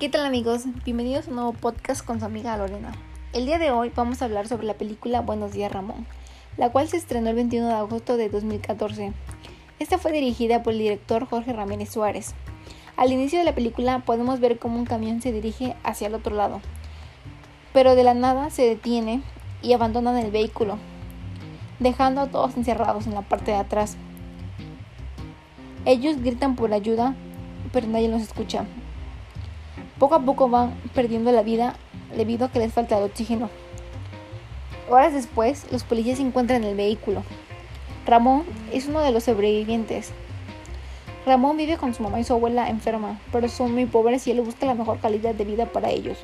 ¿Qué tal amigos? Bienvenidos a un nuevo podcast con su amiga Lorena. El día de hoy vamos a hablar sobre la película Buenos días Ramón, la cual se estrenó el 21 de agosto de 2014. Esta fue dirigida por el director Jorge Ramírez Suárez. Al inicio de la película podemos ver cómo un camión se dirige hacia el otro lado, pero de la nada se detiene y abandonan el vehículo, dejando a todos encerrados en la parte de atrás. Ellos gritan por ayuda, pero nadie los escucha. Poco a poco van perdiendo la vida debido a que les falta el oxígeno. Horas después, los policías encuentran en el vehículo. Ramón es uno de los sobrevivientes. Ramón vive con su mamá y su abuela enferma, pero son muy pobres y él busca la mejor calidad de vida para ellos.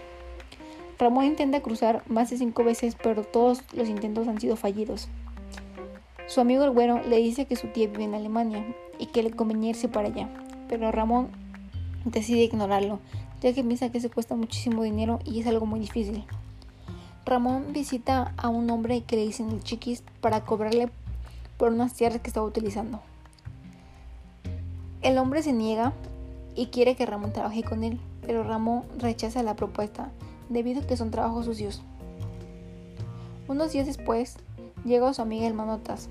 Ramón intenta cruzar más de cinco veces, pero todos los intentos han sido fallidos. Su amigo el güero le dice que su tía vive en Alemania y que le convenía irse para allá, pero Ramón decide ignorarlo, ya que piensa que se cuesta muchísimo dinero y es algo muy difícil. Ramón visita a un hombre que le dicen el chiquis para cobrarle por unas tierras que estaba utilizando. El hombre se niega y quiere que Ramón trabaje con él, pero Ramón rechaza la propuesta debido a que son trabajos sucios. Unos días después, llega su amiga el Manotas,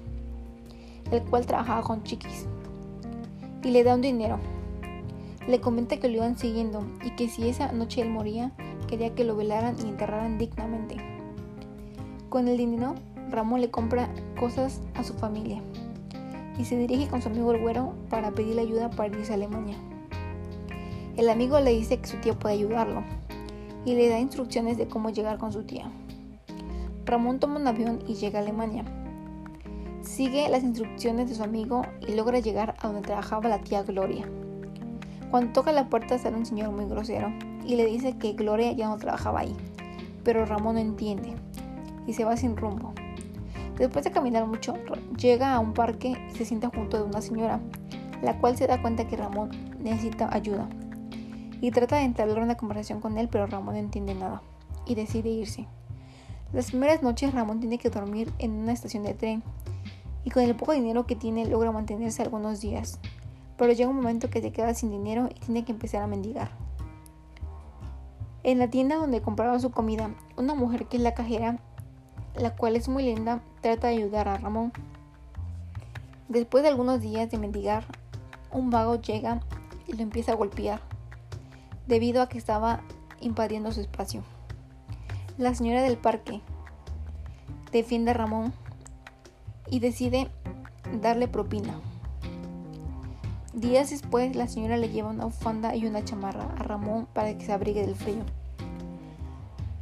el cual trabajaba con Chiquis, y le da un dinero le comenta que lo iban siguiendo y que si esa noche él moría, quería que lo velaran y enterraran dignamente. Con el dinero, Ramón le compra cosas a su familia y se dirige con su amigo el güero para pedirle ayuda para irse a Alemania. El amigo le dice que su tía puede ayudarlo y le da instrucciones de cómo llegar con su tía. Ramón toma un avión y llega a Alemania. Sigue las instrucciones de su amigo y logra llegar a donde trabajaba la tía Gloria. Cuando toca la puerta sale un señor muy grosero y le dice que Gloria ya no trabajaba ahí, pero Ramón no entiende y se va sin rumbo. Después de caminar mucho, llega a un parque y se sienta junto de una señora, la cual se da cuenta que Ramón necesita ayuda y trata de entablar una conversación con él, pero Ramón no entiende nada y decide irse. Las primeras noches Ramón tiene que dormir en una estación de tren y con el poco dinero que tiene logra mantenerse algunos días pero llega un momento que se queda sin dinero y tiene que empezar a mendigar. En la tienda donde compraba su comida, una mujer que es la cajera, la cual es muy linda, trata de ayudar a Ramón. Después de algunos días de mendigar, un vago llega y lo empieza a golpear, debido a que estaba invadiendo su espacio. La señora del parque defiende a Ramón y decide darle propina. Días después, la señora le lleva una bufanda y una chamarra a Ramón para que se abrigue del frío.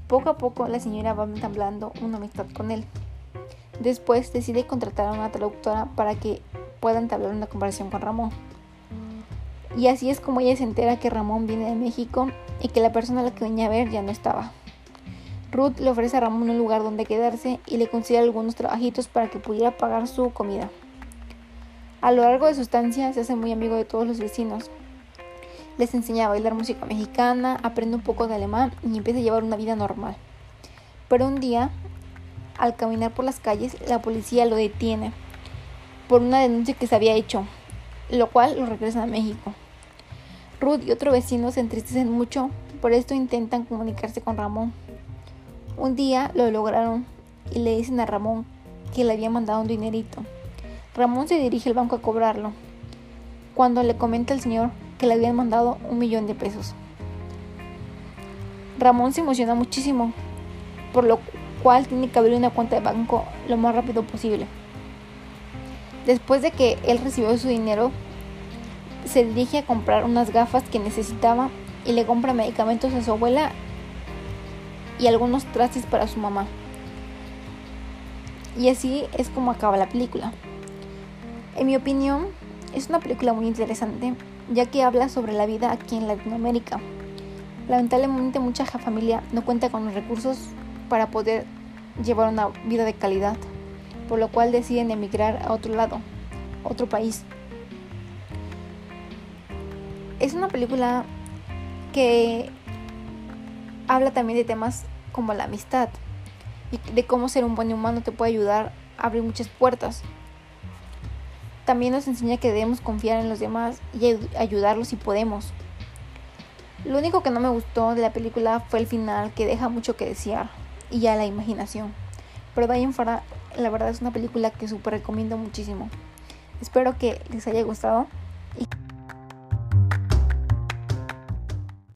Poco a poco, la señora va entablando una amistad con él. Después decide contratar a una traductora para que pueda entablar una conversación con Ramón. Y así es como ella se entera que Ramón viene de México y que la persona a la que venía a ver ya no estaba. Ruth le ofrece a Ramón un lugar donde quedarse y le consigue algunos trabajitos para que pudiera pagar su comida. A lo largo de su estancia se hace muy amigo de todos los vecinos. Les enseña a bailar música mexicana, aprende un poco de alemán y empieza a llevar una vida normal. Pero un día, al caminar por las calles, la policía lo detiene por una denuncia que se había hecho, lo cual lo regresan a México. Ruth y otro vecino se entristecen mucho, por esto intentan comunicarse con Ramón. Un día lo lograron y le dicen a Ramón que le había mandado un dinerito. Ramón se dirige al banco a cobrarlo, cuando le comenta al señor que le habían mandado un millón de pesos. Ramón se emociona muchísimo, por lo cual tiene que abrir una cuenta de banco lo más rápido posible. Después de que él recibió su dinero, se dirige a comprar unas gafas que necesitaba y le compra medicamentos a su abuela y algunos trastes para su mamá. Y así es como acaba la película. En mi opinión, es una película muy interesante, ya que habla sobre la vida aquí en Latinoamérica. Lamentablemente mucha familia no cuenta con los recursos para poder llevar una vida de calidad, por lo cual deciden emigrar a otro lado, otro país. Es una película que habla también de temas como la amistad y de cómo ser un buen humano te puede ayudar a abrir muchas puertas. También nos enseña que debemos confiar en los demás y ayudarlos si podemos. Lo único que no me gustó de la película fue el final que deja mucho que desear y ya la imaginación. Pero de ahí en la verdad es una película que súper recomiendo muchísimo. Espero que les haya gustado y